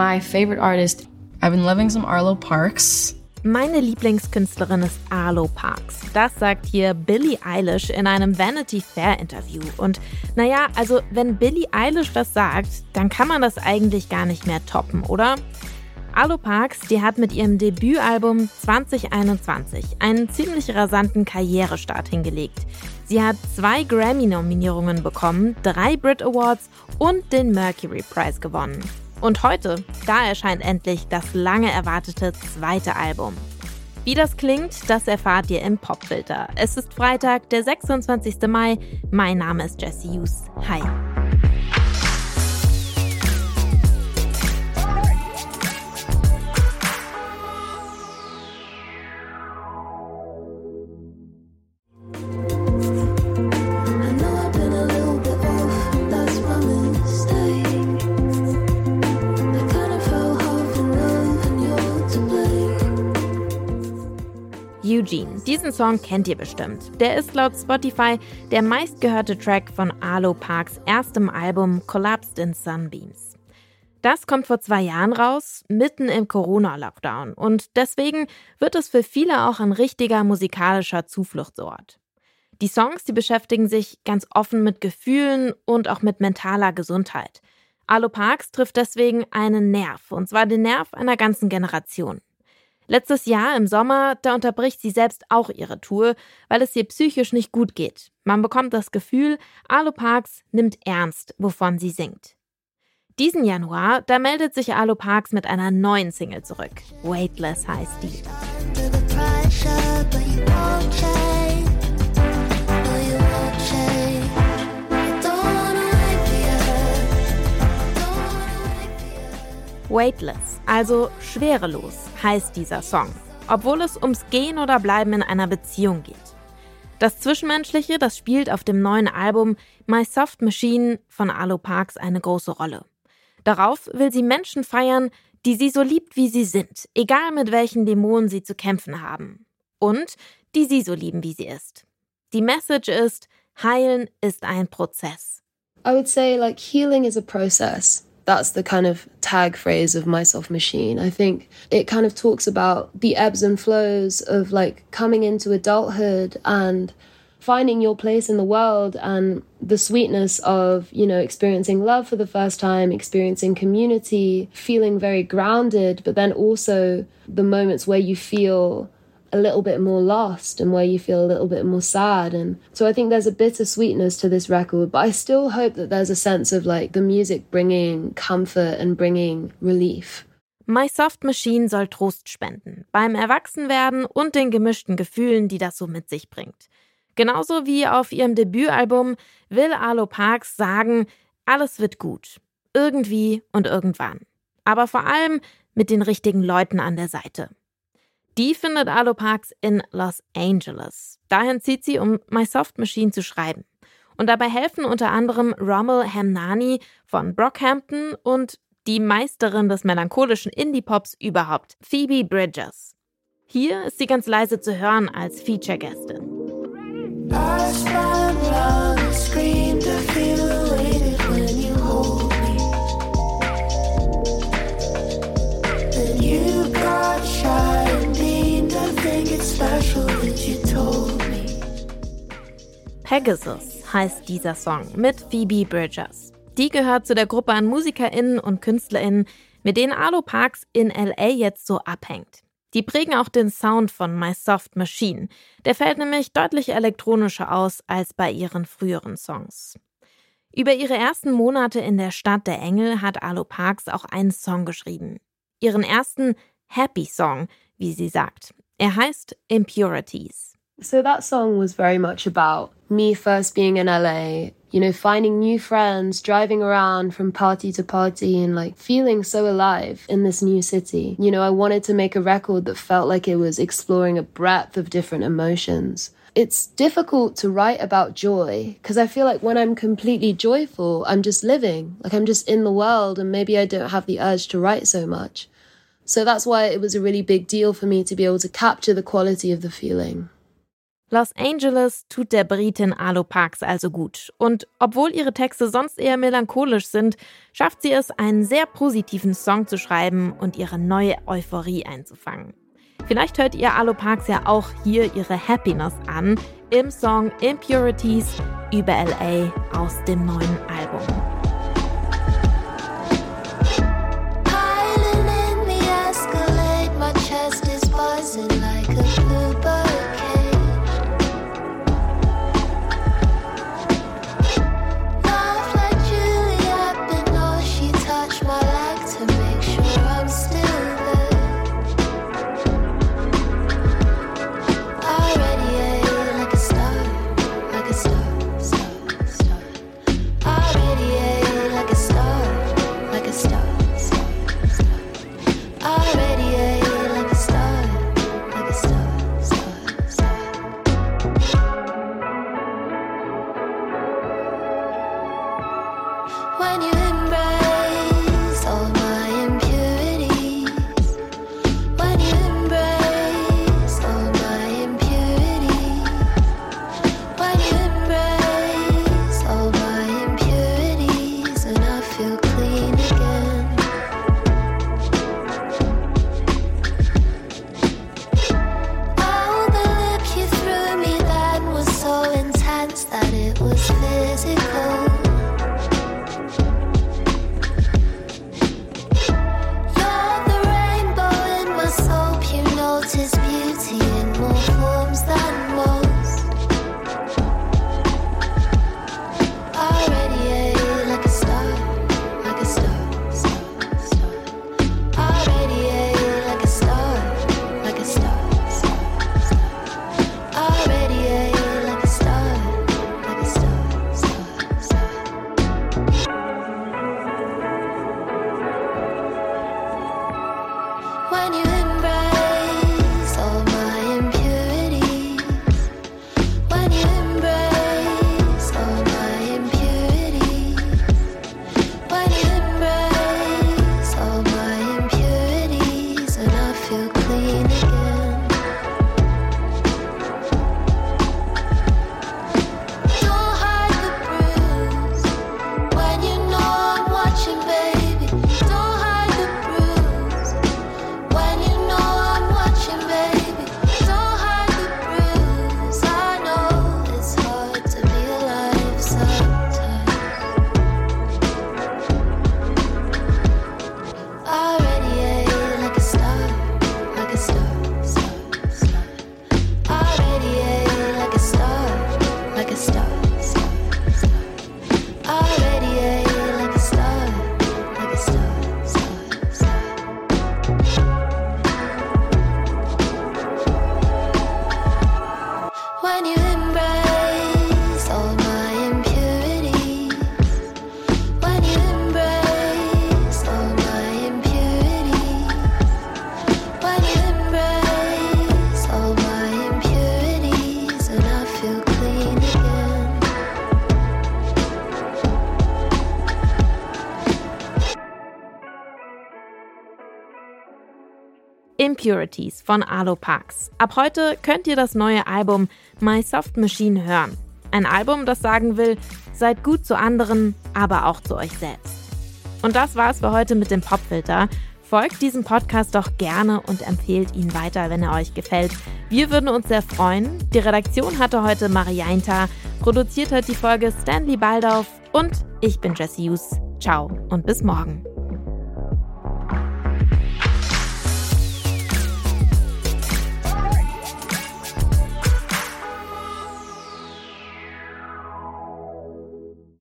My favorite artist, I've been loving some Arlo Parks. Meine Lieblingskünstlerin ist Arlo Parks. Das sagt hier Billie Eilish in einem Vanity Fair Interview. Und naja, also wenn Billie Eilish das sagt, dann kann man das eigentlich gar nicht mehr toppen, oder? Arlo Parks, die hat mit ihrem Debütalbum 2021 einen ziemlich rasanten Karrierestart hingelegt. Sie hat zwei Grammy-Nominierungen bekommen, drei Brit Awards und den Mercury Prize gewonnen. Und heute, da erscheint endlich das lange erwartete zweite Album. Wie das klingt, das erfahrt ihr im Popfilter. Es ist Freitag, der 26. Mai. Mein Name ist Jesse Hughes. Hi. Diesen Song kennt ihr bestimmt. Der ist laut Spotify der meistgehörte Track von Arlo Parks erstem Album Collapsed in Sunbeams. Das kommt vor zwei Jahren raus, mitten im Corona-Lockdown. Und deswegen wird es für viele auch ein richtiger musikalischer Zufluchtsort. Die Songs, die beschäftigen sich ganz offen mit Gefühlen und auch mit mentaler Gesundheit. Arlo Parks trifft deswegen einen Nerv, und zwar den Nerv einer ganzen Generation. Letztes Jahr im Sommer, da unterbricht sie selbst auch ihre Tour, weil es ihr psychisch nicht gut geht. Man bekommt das Gefühl, Alu Parks nimmt ernst, wovon sie singt. Diesen Januar, da meldet sich Alu Parks mit einer neuen Single zurück. Weightless heißt die. Weightless, also schwerelos, heißt dieser Song, obwohl es ums Gehen oder Bleiben in einer Beziehung geht. Das Zwischenmenschliche, das spielt auf dem neuen Album My Soft Machine von Alo Parks eine große Rolle. Darauf will sie Menschen feiern, die sie so liebt, wie sie sind, egal mit welchen Dämonen sie zu kämpfen haben. Und die sie so lieben, wie sie ist. Die Message ist, heilen ist ein Prozess. I would say like healing is a process. That's the kind of tag phrase of myself machine. I think it kind of talks about the ebbs and flows of like coming into adulthood and finding your place in the world and the sweetness of, you know, experiencing love for the first time, experiencing community, feeling very grounded, but then also the moments where you feel a little bit more lost and where you feel a little bit more sad. And so I think there's a bitter sweetness to this record, but I still hope that there's a sense of like the music bringing comfort and bringing relief. My Soft Machine soll Trost spenden beim Erwachsenwerden und den gemischten Gefühlen, die das so mit sich bringt. Genauso wie auf ihrem Debütalbum will Arlo Parks sagen, alles wird gut. Irgendwie und irgendwann. Aber vor allem mit den richtigen Leuten an der Seite. Die findet Arlo Parks in Los Angeles. Dahin zieht sie, um My Soft Machine zu schreiben. Und dabei helfen unter anderem Rommel Hamnani von Brockhampton und die Meisterin des melancholischen Indie-Pops überhaupt, Phoebe Bridges. Hier ist sie ganz leise zu hören als Feature-Gästin. Pegasus heißt dieser Song mit Phoebe Bridgers. Die gehört zu der Gruppe an MusikerInnen und KünstlerInnen, mit denen Arlo Parks in LA jetzt so abhängt. Die prägen auch den Sound von My Soft Machine. Der fällt nämlich deutlich elektronischer aus als bei ihren früheren Songs. Über ihre ersten Monate in der Stadt der Engel hat Arlo Parks auch einen Song geschrieben. Ihren ersten Happy Song, wie sie sagt. Er heißt Impurities. So that song was very much about me first being in LA, you know, finding new friends, driving around from party to party and like feeling so alive in this new city. You know, I wanted to make a record that felt like it was exploring a breadth of different emotions. It's difficult to write about joy because I feel like when I'm completely joyful, I'm just living, like I'm just in the world and maybe I don't have the urge to write so much. So that's why it was a really big deal for me to be able to capture the quality of the feeling. Los Angeles tut der Britin Alo Parks also gut. Und obwohl ihre Texte sonst eher melancholisch sind, schafft sie es, einen sehr positiven Song zu schreiben und ihre neue Euphorie einzufangen. Vielleicht hört ihr Alo Parks ja auch hier ihre Happiness an im Song Impurities über LA aus dem neuen Album. Impurities von Arlo Parks. Ab heute könnt ihr das neue Album My Soft Machine hören. Ein Album, das sagen will, seid gut zu anderen, aber auch zu euch selbst. Und das war's für heute mit dem Popfilter. Folgt diesem Podcast doch gerne und empfehlt ihn weiter, wenn er euch gefällt. Wir würden uns sehr freuen. Die Redaktion hatte heute Marianta, produziert hat die Folge Stanley Baldauf und ich bin Jesse Hughes. Ciao und bis morgen.